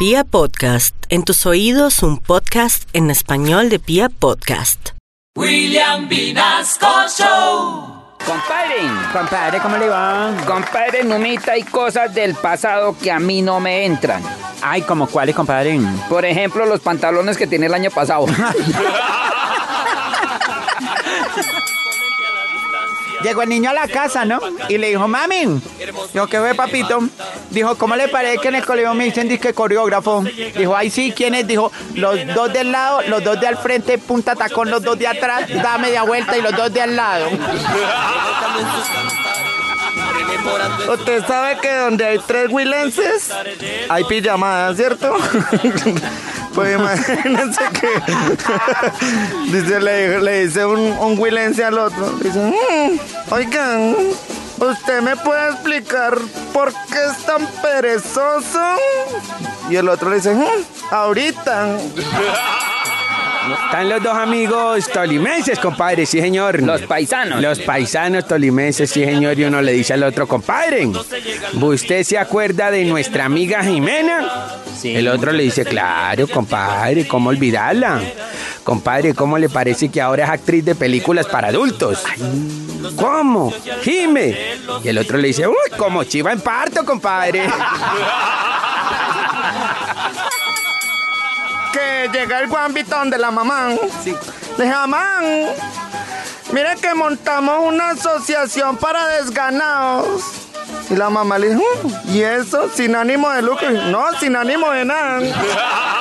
Pia Podcast, en tus oídos un podcast en español de Pia Podcast. William Vinasco Show. Compadre, Compadre, ¿cómo le va? compadre, Numita, hay cosas del pasado que a mí no me entran. Ay, ¿como cuáles, compadre? Por ejemplo, los pantalones que tiene el año pasado. Llegó el niño a la casa, ¿no? Y le dijo, mami. Dijo, ¿qué fue, papito? Dijo, ¿cómo le parece que en el colegio me dicen disque coreógrafo? Dijo, ay, sí, ¿quién es? Dijo, los dos del lado, los dos de al frente, punta tacón, los dos de atrás, da media vuelta y los dos de al lado. Usted sabe que donde hay tres huilenses, hay pijamadas, ¿cierto? pues imagínense que dice, le, le dice un, un huilense al otro, dice, "Mm, oigan, ¿usted me puede explicar por qué es tan perezoso? Y el otro le dice, "Mm, ahorita. Están los dos amigos tolimenses, compadre, sí, señor. Los paisanos. Los paisanos tolimenses, sí, señor. Y uno le dice al otro, compadre, ¿usted se acuerda de nuestra amiga Jimena? El otro le dice, claro, compadre, ¿cómo olvidarla? Compadre, ¿cómo le parece que ahora es actriz de películas para adultos? ¿Cómo? Jime. Y el otro le dice, uy, como chiva en parto, compadre. que llega el guambitón de la mamá. Le dije, mamá, mire que montamos una asociación para desganados. Y la mamá le dijo, "Mm, ¿y eso? Sin ánimo de lucro. No, sin ánimo de nada.